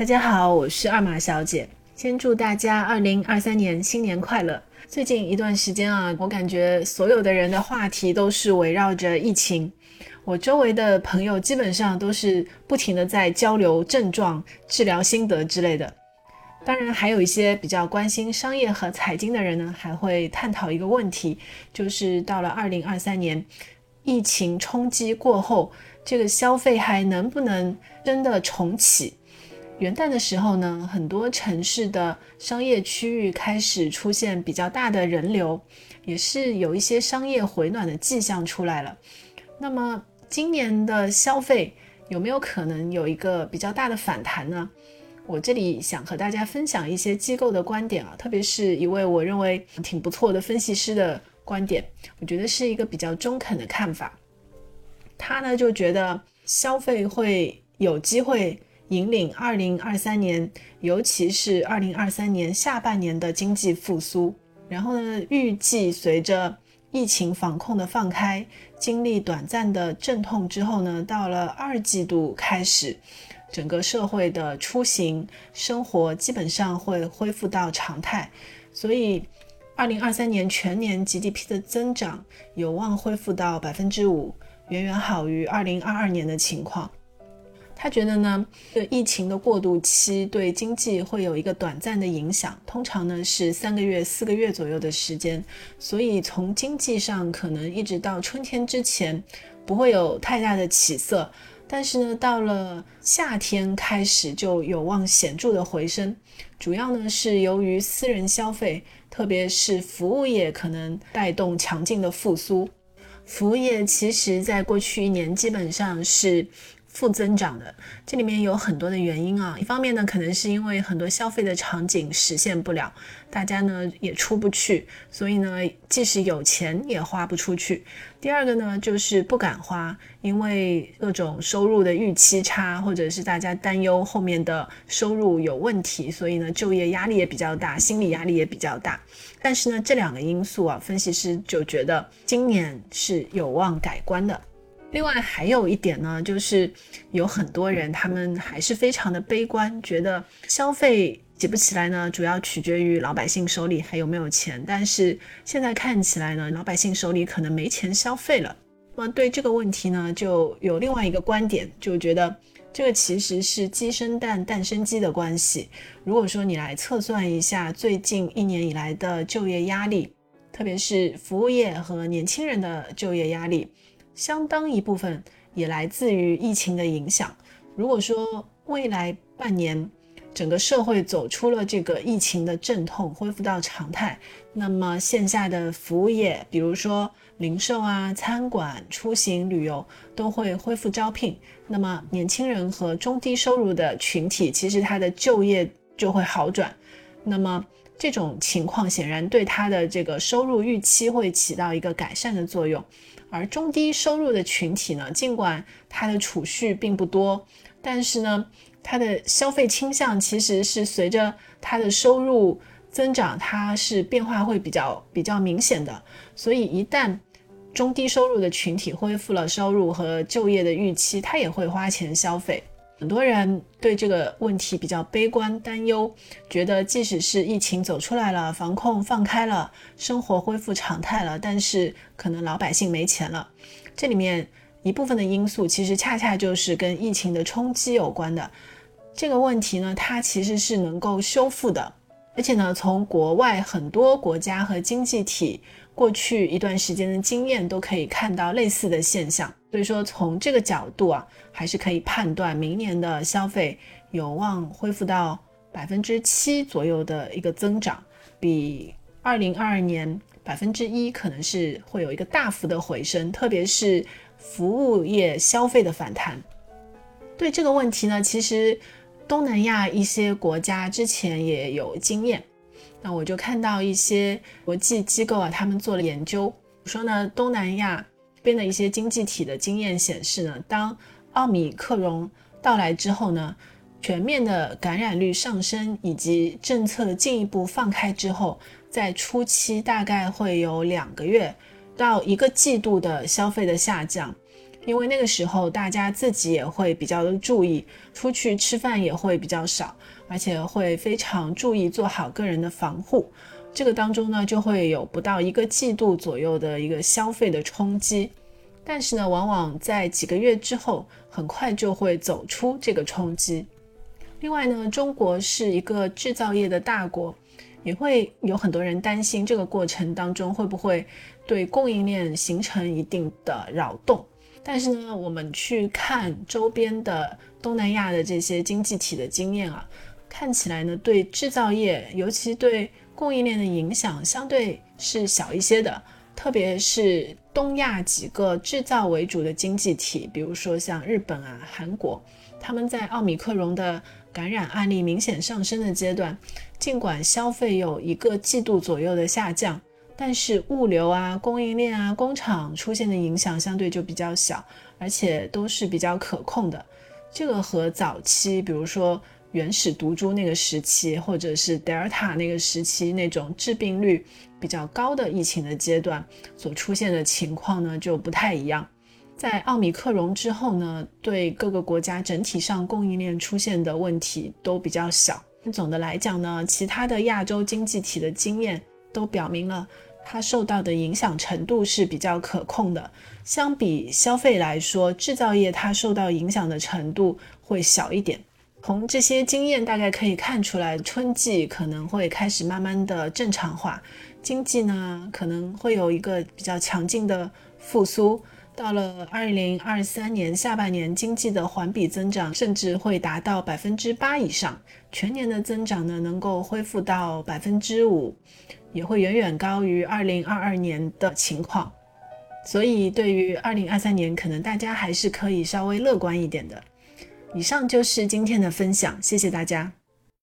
大家好，我是二马小姐。先祝大家二零二三年新年快乐。最近一段时间啊，我感觉所有的人的话题都是围绕着疫情。我周围的朋友基本上都是不停的在交流症状、治疗心得之类的。当然，还有一些比较关心商业和财经的人呢，还会探讨一个问题，就是到了二零二三年，疫情冲击过后，这个消费还能不能真的重启？元旦的时候呢，很多城市的商业区域开始出现比较大的人流，也是有一些商业回暖的迹象出来了。那么今年的消费有没有可能有一个比较大的反弹呢？我这里想和大家分享一些机构的观点啊，特别是一位我认为挺不错的分析师的观点，我觉得是一个比较中肯的看法。他呢就觉得消费会有机会。引领二零二三年，尤其是二零二三年下半年的经济复苏。然后呢，预计随着疫情防控的放开，经历短暂的阵痛之后呢，到了二季度开始，整个社会的出行生活基本上会恢复到常态。所以，二零二三年全年 GDP 的增长有望恢复到百分之五，远远好于二零二二年的情况。他觉得呢，这疫情的过渡期对经济会有一个短暂的影响，通常呢是三个月、四个月左右的时间，所以从经济上可能一直到春天之前不会有太大的起色，但是呢，到了夏天开始就有望显著的回升，主要呢是由于私人消费，特别是服务业可能带动强劲的复苏。服务业其实在过去一年基本上是。负增长的，这里面有很多的原因啊。一方面呢，可能是因为很多消费的场景实现不了，大家呢也出不去，所以呢，即使有钱也花不出去。第二个呢，就是不敢花，因为各种收入的预期差，或者是大家担忧后面的收入有问题，所以呢，就业压力也比较大，心理压力也比较大。但是呢，这两个因素啊，分析师就觉得今年是有望改观的。另外还有一点呢，就是有很多人他们还是非常的悲观，觉得消费起不起来呢，主要取决于老百姓手里还有没有钱。但是现在看起来呢，老百姓手里可能没钱消费了。那么对这个问题呢，就有另外一个观点，就觉得这个其实是鸡生蛋，蛋生鸡的关系。如果说你来测算一下最近一年以来的就业压力，特别是服务业和年轻人的就业压力。相当一部分也来自于疫情的影响。如果说未来半年整个社会走出了这个疫情的阵痛，恢复到常态，那么线下的服务业，比如说零售啊、餐馆、出行旅游，都会恢复招聘。那么年轻人和中低收入的群体，其实他的就业就会好转。那么这种情况显然对他的这个收入预期会起到一个改善的作用。而中低收入的群体呢，尽管他的储蓄并不多，但是呢，他的消费倾向其实是随着他的收入增长，它是变化会比较比较明显的。所以一旦中低收入的群体恢复了收入和就业的预期，他也会花钱消费。很多人对这个问题比较悲观担忧，觉得即使是疫情走出来了，防控放开了，生活恢复常态了，但是可能老百姓没钱了。这里面一部分的因素其实恰恰就是跟疫情的冲击有关的。这个问题呢，它其实是能够修复的，而且呢，从国外很多国家和经济体过去一段时间的经验都可以看到类似的现象。所以说，从这个角度啊，还是可以判断明年的消费有望恢复到百分之七左右的一个增长，比二零二二年百分之一可能是会有一个大幅的回升，特别是服务业消费的反弹。对这个问题呢，其实东南亚一些国家之前也有经验，那我就看到一些国际机构啊，他们做了研究，说呢，东南亚。边的一些经济体的经验显示呢，当奥米克戎到来之后呢，全面的感染率上升以及政策进一步放开之后，在初期大概会有两个月到一个季度的消费的下降，因为那个时候大家自己也会比较的注意，出去吃饭也会比较少，而且会非常注意做好个人的防护。这个当中呢，就会有不到一个季度左右的一个消费的冲击，但是呢，往往在几个月之后，很快就会走出这个冲击。另外呢，中国是一个制造业的大国，也会有很多人担心这个过程当中会不会对供应链形成一定的扰动。但是呢，我们去看周边的东南亚的这些经济体的经验啊，看起来呢，对制造业，尤其对供应链的影响相对是小一些的，特别是东亚几个制造为主的经济体，比如说像日本啊、韩国，他们在奥米克戎的感染案例明显上升的阶段，尽管消费有一个季度左右的下降，但是物流啊、供应链啊、工厂出现的影响相对就比较小，而且都是比较可控的。这个和早期，比如说。原始毒株那个时期，或者是德尔塔那个时期那种致病率比较高的疫情的阶段所出现的情况呢，就不太一样。在奥米克戎之后呢，对各个国家整体上供应链出现的问题都比较小。总的来讲呢，其他的亚洲经济体的经验都表明了，它受到的影响程度是比较可控的。相比消费来说，制造业它受到影响的程度会小一点。从这些经验大概可以看出来，春季可能会开始慢慢的正常化，经济呢可能会有一个比较强劲的复苏。到了二零二三年下半年，经济的环比增长甚至会达到百分之八以上，全年的增长呢能够恢复到百分之五，也会远远高于二零二二年的情况。所以对于二零二三年，可能大家还是可以稍微乐观一点的。以上就是今天的分享，谢谢大家。